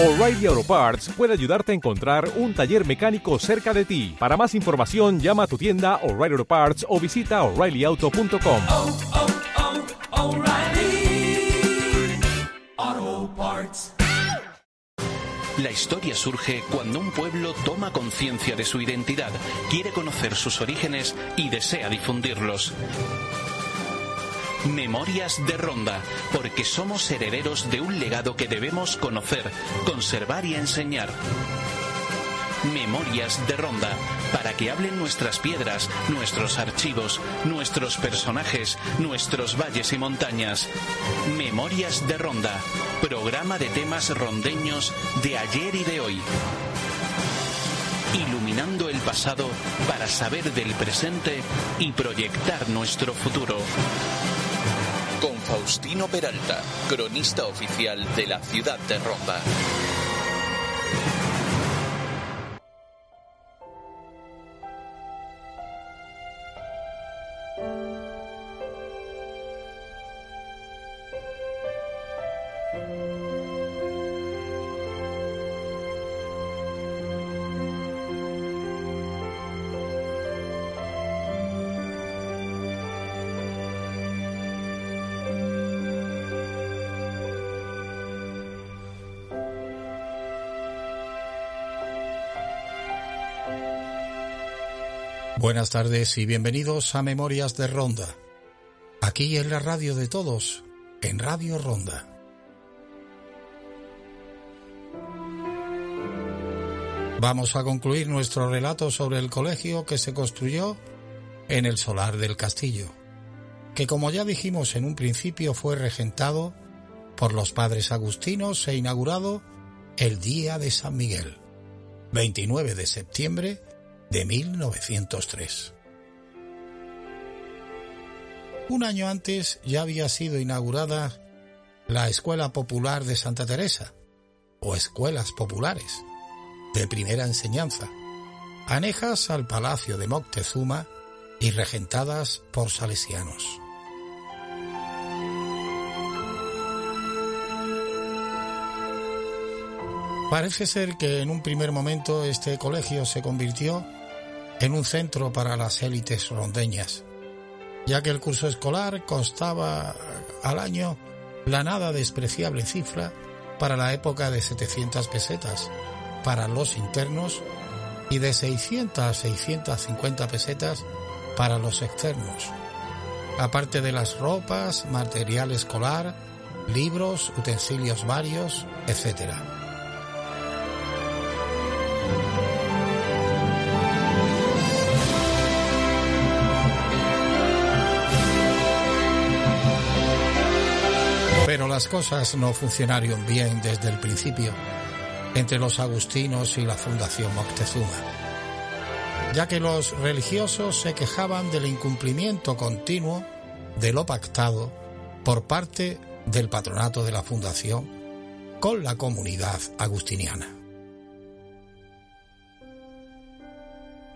O'Reilly Auto Parts puede ayudarte a encontrar un taller mecánico cerca de ti. Para más información, llama a tu tienda O'Reilly Auto Parts o visita oreillyauto.com. oh, oh, Parts. La historia surge cuando un pueblo toma conciencia de su identidad, quiere conocer sus orígenes y desea difundirlos. Memorias de Ronda, porque somos herederos de un legado que debemos conocer, conservar y enseñar. Memorias de Ronda, para que hablen nuestras piedras, nuestros archivos, nuestros personajes, nuestros valles y montañas. Memorias de Ronda, programa de temas rondeños de ayer y de hoy. Iluminando el pasado para saber del presente y proyectar nuestro futuro. Con Faustino Peralta, cronista oficial de la ciudad de Ronda. Buenas tardes y bienvenidos a Memorias de Ronda. Aquí en la radio de todos, en Radio Ronda. Vamos a concluir nuestro relato sobre el colegio que se construyó en el solar del castillo, que como ya dijimos en un principio fue regentado por los padres agustinos e inaugurado el día de San Miguel, 29 de septiembre de 1903. Un año antes ya había sido inaugurada la Escuela Popular de Santa Teresa, o Escuelas Populares, de primera enseñanza, anejas al Palacio de Moctezuma y regentadas por salesianos. Parece ser que en un primer momento este colegio se convirtió en un centro para las élites rondeñas, ya que el curso escolar costaba al año la nada despreciable cifra para la época de 700 pesetas para los internos y de 600 a 650 pesetas para los externos, aparte de las ropas, material escolar, libros, utensilios varios, etc. las cosas no funcionaron bien desde el principio entre los agustinos y la Fundación Moctezuma, ya que los religiosos se quejaban del incumplimiento continuo de lo pactado por parte del patronato de la Fundación con la comunidad agustiniana.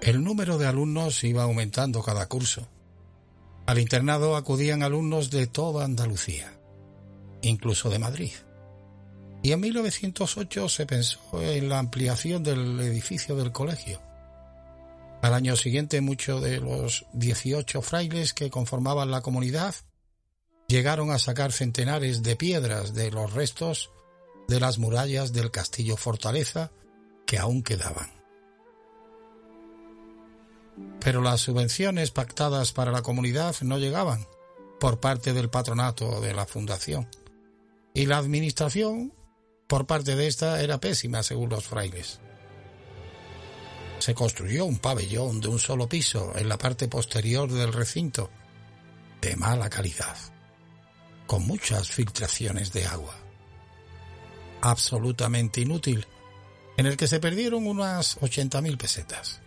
El número de alumnos iba aumentando cada curso. Al internado acudían alumnos de toda Andalucía incluso de Madrid. Y en 1908 se pensó en la ampliación del edificio del colegio. Al año siguiente muchos de los 18 frailes que conformaban la comunidad llegaron a sacar centenares de piedras de los restos de las murallas del castillo fortaleza que aún quedaban. Pero las subvenciones pactadas para la comunidad no llegaban por parte del patronato de la fundación y la administración por parte de esta era pésima según los frailes. Se construyó un pabellón de un solo piso en la parte posterior del recinto, de mala calidad, con muchas filtraciones de agua. Absolutamente inútil, en el que se perdieron unas 80.000 pesetas.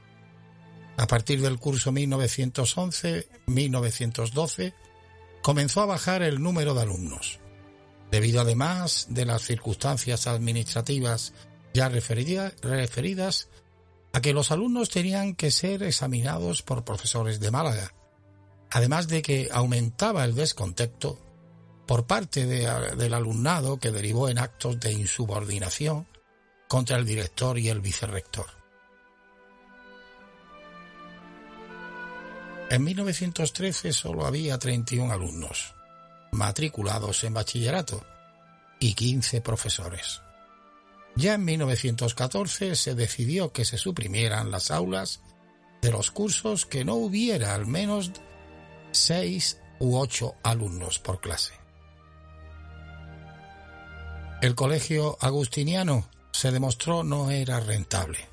A partir del curso 1911-1912 comenzó a bajar el número de alumnos debido además de las circunstancias administrativas ya referidas a que los alumnos tenían que ser examinados por profesores de Málaga, además de que aumentaba el descontento por parte del alumnado que derivó en actos de insubordinación contra el director y el vicerrector. En 1913 solo había 31 alumnos matriculados en bachillerato y 15 profesores. Ya en 1914 se decidió que se suprimieran las aulas de los cursos que no hubiera al menos 6 u 8 alumnos por clase. El colegio agustiniano se demostró no era rentable.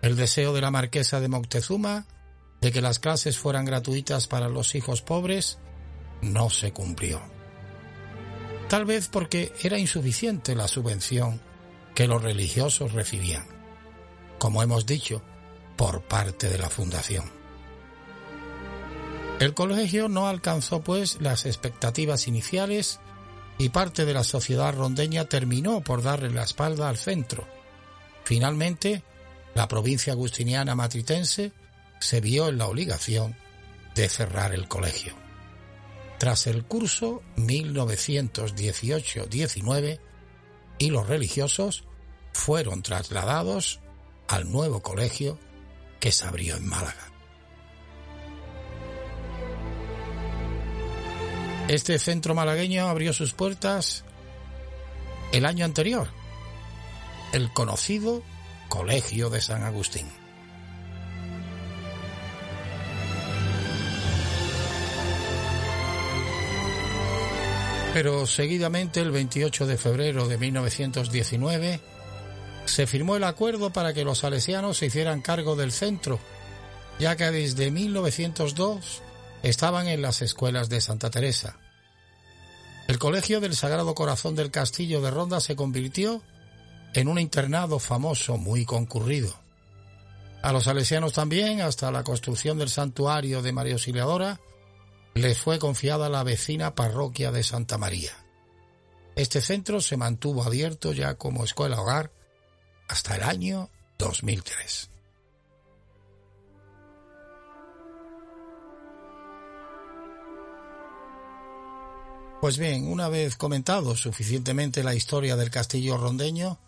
El deseo de la marquesa de Moctezuma de que las clases fueran gratuitas para los hijos pobres no se cumplió. Tal vez porque era insuficiente la subvención que los religiosos recibían, como hemos dicho, por parte de la fundación. El colegio no alcanzó pues las expectativas iniciales y parte de la sociedad rondeña terminó por darle la espalda al centro. Finalmente, la provincia agustiniana matritense se vio en la obligación de cerrar el colegio. Tras el curso 1918-19 y los religiosos fueron trasladados al nuevo colegio que se abrió en Málaga. Este centro malagueño abrió sus puertas el año anterior, el conocido Colegio de San Agustín. Pero seguidamente, el 28 de febrero de 1919, se firmó el acuerdo para que los salesianos se hicieran cargo del centro, ya que desde 1902 estaban en las escuelas de Santa Teresa. El Colegio del Sagrado Corazón del Castillo de Ronda se convirtió en un internado famoso muy concurrido. A los salesianos también, hasta la construcción del santuario de María Auxiliadora, les fue confiada la vecina parroquia de Santa María. Este centro se mantuvo abierto ya como escuela hogar hasta el año 2003. Pues bien, una vez comentado suficientemente la historia del castillo rondeño,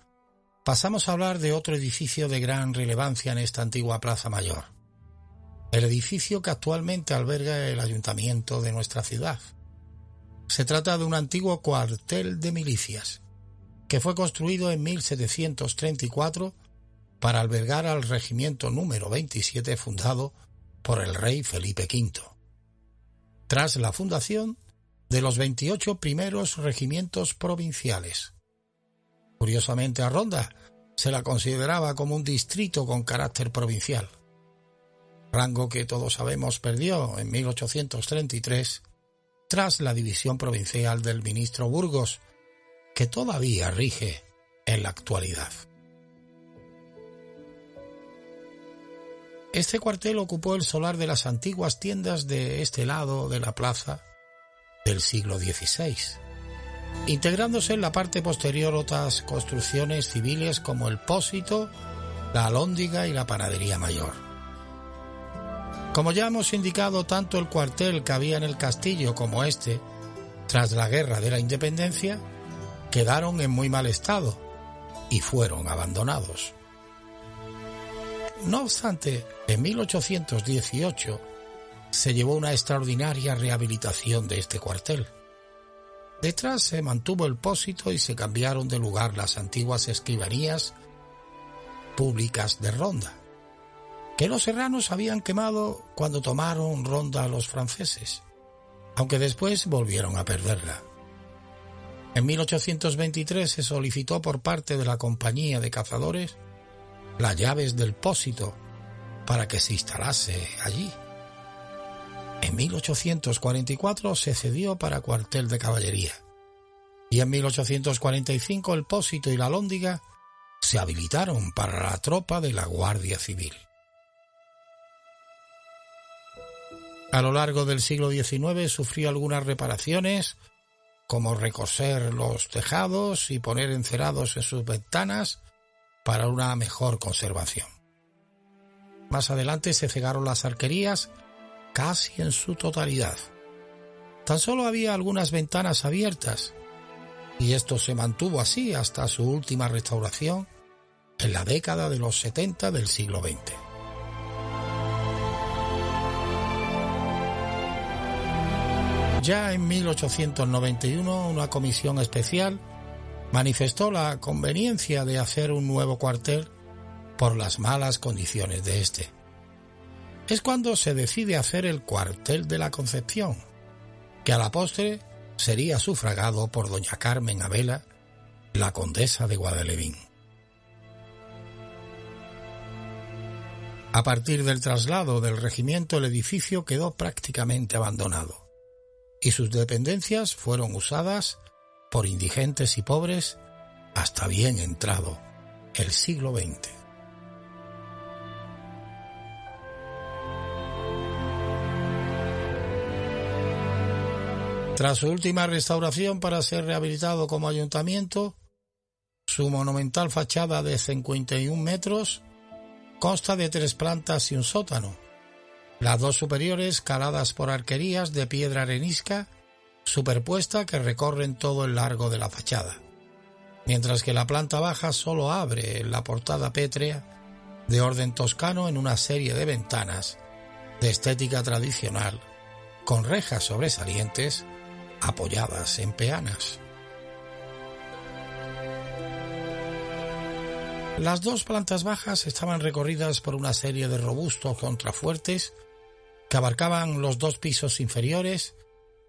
pasamos a hablar de otro edificio de gran relevancia en esta antigua Plaza Mayor el edificio que actualmente alberga el ayuntamiento de nuestra ciudad. Se trata de un antiguo cuartel de milicias, que fue construido en 1734 para albergar al regimiento número 27 fundado por el rey Felipe V. Tras la fundación de los 28 primeros regimientos provinciales. Curiosamente a Ronda se la consideraba como un distrito con carácter provincial rango que todos sabemos perdió en 1833 tras la división provincial del ministro Burgos, que todavía rige en la actualidad. Este cuartel ocupó el solar de las antiguas tiendas de este lado de la plaza del siglo XVI, integrándose en la parte posterior otras construcciones civiles como el pósito, la alhóndiga y la panadería mayor. Como ya hemos indicado, tanto el cuartel que había en el castillo como este, tras la guerra de la independencia, quedaron en muy mal estado y fueron abandonados. No obstante, en 1818 se llevó una extraordinaria rehabilitación de este cuartel. Detrás se mantuvo el pósito y se cambiaron de lugar las antiguas escribanías públicas de Ronda que los serranos habían quemado cuando tomaron ronda a los franceses, aunque después volvieron a perderla. En 1823 se solicitó por parte de la compañía de cazadores las llaves del pósito para que se instalase allí. En 1844 se cedió para cuartel de caballería y en 1845 el pósito y la lóndiga se habilitaron para la tropa de la Guardia Civil. A lo largo del siglo XIX sufrió algunas reparaciones, como recoser los tejados y poner encerados en sus ventanas para una mejor conservación. Más adelante se cegaron las arquerías casi en su totalidad. Tan solo había algunas ventanas abiertas y esto se mantuvo así hasta su última restauración en la década de los 70 del siglo XX. Ya en 1891 una comisión especial manifestó la conveniencia de hacer un nuevo cuartel por las malas condiciones de este. Es cuando se decide hacer el cuartel de la Concepción, que a la postre sería sufragado por doña Carmen Abela, la condesa de Guadalevín. A partir del traslado del regimiento el edificio quedó prácticamente abandonado y sus dependencias fueron usadas por indigentes y pobres hasta bien entrado el siglo XX. Tras su última restauración para ser rehabilitado como ayuntamiento, su monumental fachada de 51 metros consta de tres plantas y un sótano, las dos superiores caladas por arquerías de piedra arenisca superpuesta que recorren todo el largo de la fachada, mientras que la planta baja solo abre la portada pétrea de orden toscano en una serie de ventanas de estética tradicional, con rejas sobresalientes apoyadas en peanas. Las dos plantas bajas estaban recorridas por una serie de robustos contrafuertes que abarcaban los dos pisos inferiores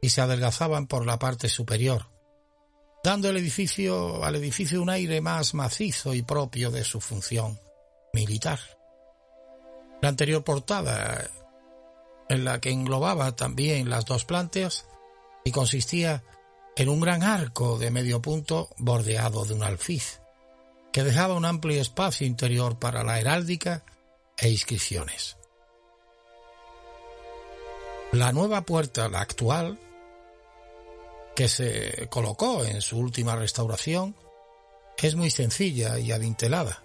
y se adelgazaban por la parte superior, dando al edificio un aire más macizo y propio de su función militar. La anterior portada, en la que englobaba también las dos plantas, y consistía en un gran arco de medio punto bordeado de un alfiz, que dejaba un amplio espacio interior para la heráldica e inscripciones. La nueva puerta, la actual, que se colocó en su última restauración es muy sencilla y adintelada.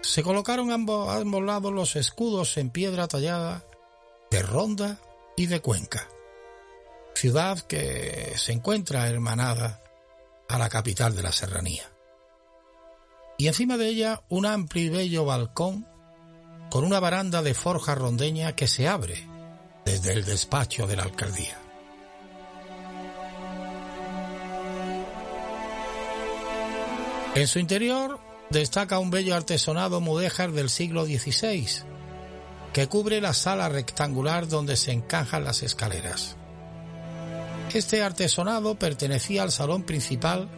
Se colocaron ambos, ambos lados los escudos en piedra tallada de Ronda y de Cuenca, ciudad que se encuentra hermanada a la capital de la serranía. Y encima de ella un amplio y bello balcón con una baranda de forja rondeña que se abre desde el despacho de la alcaldía. En su interior destaca un bello artesonado mudéjar del siglo XVI, que cubre la sala rectangular donde se encajan las escaleras. Este artesonado pertenecía al salón principal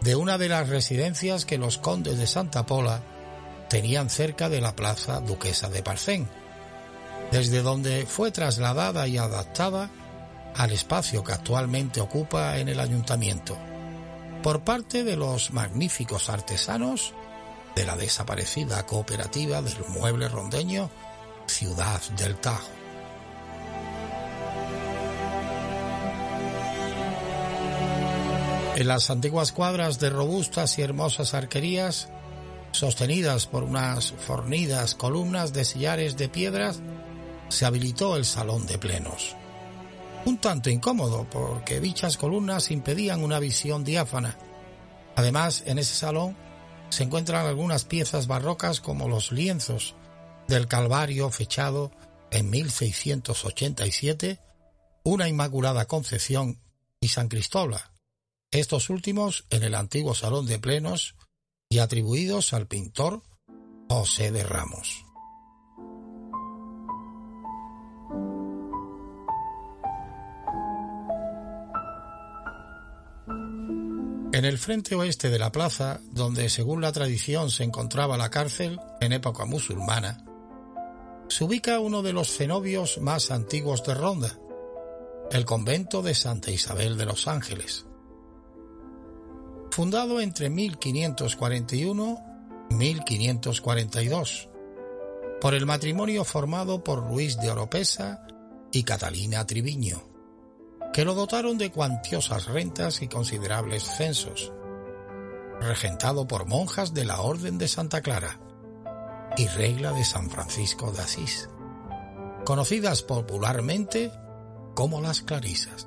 de una de las residencias que los condes de Santa Pola tenían cerca de la plaza Duquesa de Parcén, desde donde fue trasladada y adaptada al espacio que actualmente ocupa en el ayuntamiento por parte de los magníficos artesanos de la desaparecida cooperativa del mueble rondeño Ciudad del Tajo. En las antiguas cuadras de robustas y hermosas arquerías, sostenidas por unas fornidas columnas de sillares de piedras, se habilitó el salón de plenos un tanto incómodo porque dichas columnas impedían una visión diáfana. Además, en ese salón se encuentran algunas piezas barrocas como los lienzos del Calvario fechado en 1687, una Inmaculada Concepción y San Cristóbal, estos últimos en el antiguo Salón de Plenos y atribuidos al pintor José de Ramos. En el frente oeste de la plaza, donde según la tradición se encontraba la cárcel en época musulmana, se ubica uno de los cenobios más antiguos de Ronda, el convento de Santa Isabel de los Ángeles. Fundado entre 1541 y 1542, por el matrimonio formado por Luis de Oropesa y Catalina Triviño que lo dotaron de cuantiosas rentas y considerables censos, regentado por monjas de la Orden de Santa Clara y Regla de San Francisco de Asís, conocidas popularmente como las Clarisas.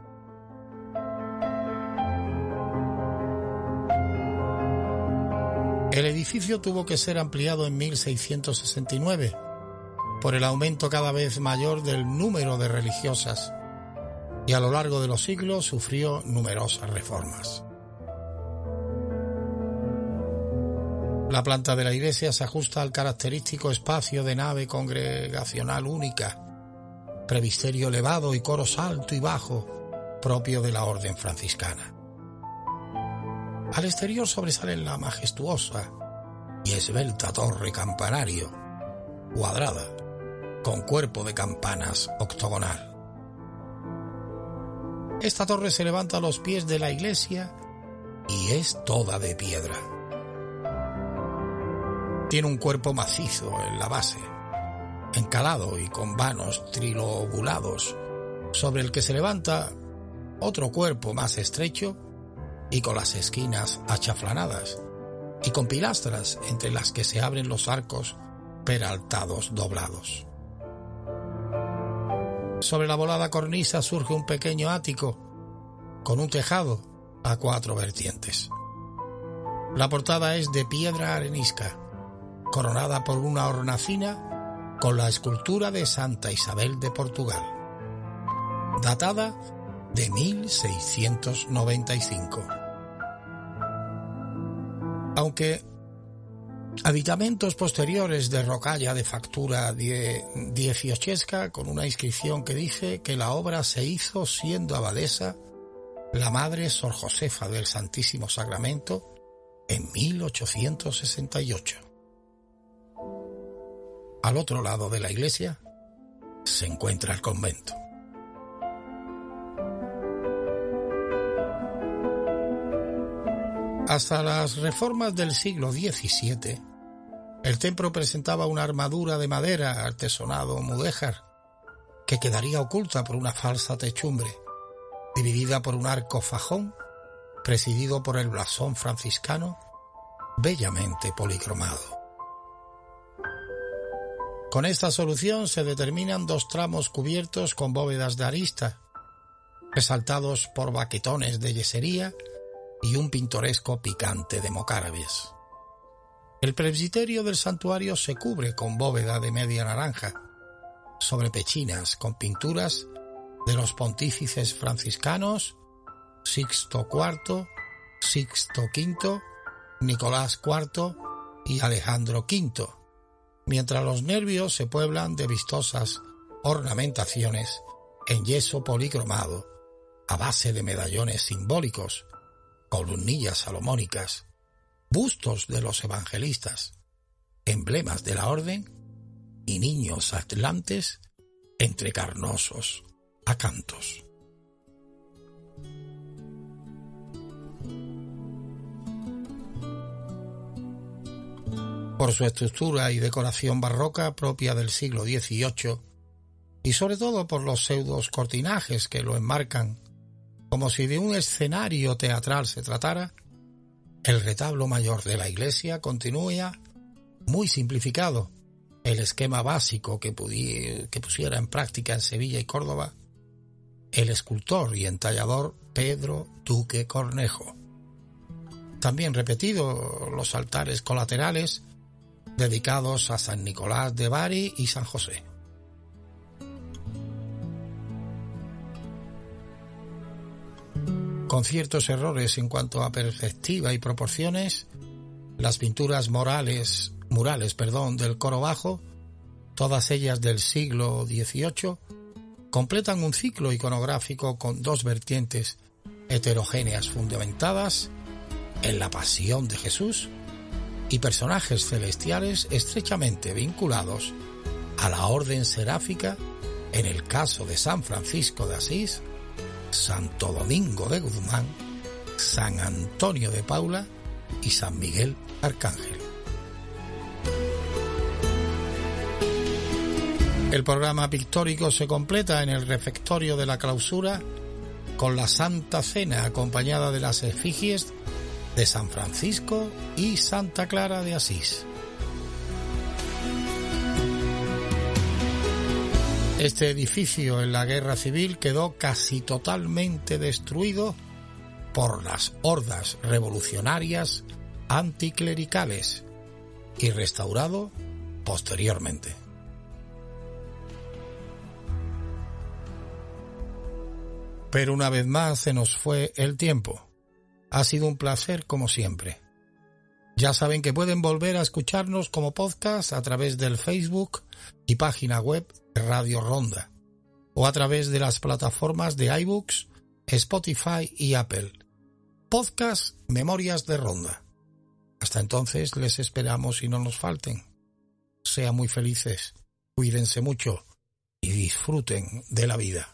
El edificio tuvo que ser ampliado en 1669 por el aumento cada vez mayor del número de religiosas y a lo largo de los siglos sufrió numerosas reformas. La planta de la iglesia se ajusta al característico espacio de nave congregacional única, previsterio elevado y coros alto y bajo, propio de la orden franciscana. Al exterior sobresale la majestuosa y esbelta torre campanario, cuadrada, con cuerpo de campanas octogonal. Esta torre se levanta a los pies de la iglesia y es toda de piedra. Tiene un cuerpo macizo en la base, encalado y con vanos trilobulados, sobre el que se levanta otro cuerpo más estrecho y con las esquinas achaflanadas, y con pilastras entre las que se abren los arcos peraltados doblados. Sobre la volada cornisa surge un pequeño ático con un tejado a cuatro vertientes. La portada es de piedra arenisca, coronada por una hornacina con la escultura de Santa Isabel de Portugal, datada de 1695. Aunque Aditamentos posteriores de rocalla de factura dieciochesca con una inscripción que dice que la obra se hizo siendo abadesa la madre Sor Josefa del Santísimo Sacramento en 1868. Al otro lado de la iglesia se encuentra el convento. Hasta las reformas del siglo XVII, el templo presentaba una armadura de madera artesonado mudéjar que quedaría oculta por una falsa techumbre, dividida por un arco fajón presidido por el blasón franciscano bellamente policromado. Con esta solución se determinan dos tramos cubiertos con bóvedas de arista, resaltados por baquetones de yesería y un pintoresco picante de mocárabes. El presbiterio del santuario se cubre con bóveda de media naranja, sobre pechinas con pinturas de los pontífices franciscanos Sixto IV, Sixto V, Nicolás IV y Alejandro V, mientras los nervios se pueblan de vistosas ornamentaciones en yeso policromado a base de medallones simbólicos columnillas salomónicas, bustos de los evangelistas, emblemas de la orden y niños atlantes entre carnosos acantos. Por su estructura y decoración barroca propia del siglo XVIII, y sobre todo por los pseudos cortinajes que lo enmarcan como si de un escenario teatral se tratara, el retablo mayor de la iglesia continúa muy simplificado. El esquema básico que, que pusiera en práctica en Sevilla y Córdoba el escultor y entallador Pedro Duque Cornejo. También repetido los altares colaterales dedicados a San Nicolás de Bari y San José. Con ciertos errores en cuanto a perspectiva y proporciones, las pinturas morales, murales, perdón, del coro bajo, todas ellas del siglo XVIII, completan un ciclo iconográfico con dos vertientes heterogéneas fundamentadas en la pasión de Jesús y personajes celestiales estrechamente vinculados a la orden seráfica en el caso de San Francisco de Asís Santo Domingo de Guzmán, San Antonio de Paula y San Miguel Arcángel. El programa pictórico se completa en el refectorio de la clausura con la Santa Cena acompañada de las efigies de San Francisco y Santa Clara de Asís. Este edificio en la guerra civil quedó casi totalmente destruido por las hordas revolucionarias anticlericales y restaurado posteriormente. Pero una vez más se nos fue el tiempo. Ha sido un placer como siempre. Ya saben que pueden volver a escucharnos como podcast a través del Facebook y página web Radio Ronda o a través de las plataformas de iBooks, Spotify y Apple. Podcast Memorias de Ronda. Hasta entonces les esperamos y no nos falten. Sean muy felices, cuídense mucho y disfruten de la vida.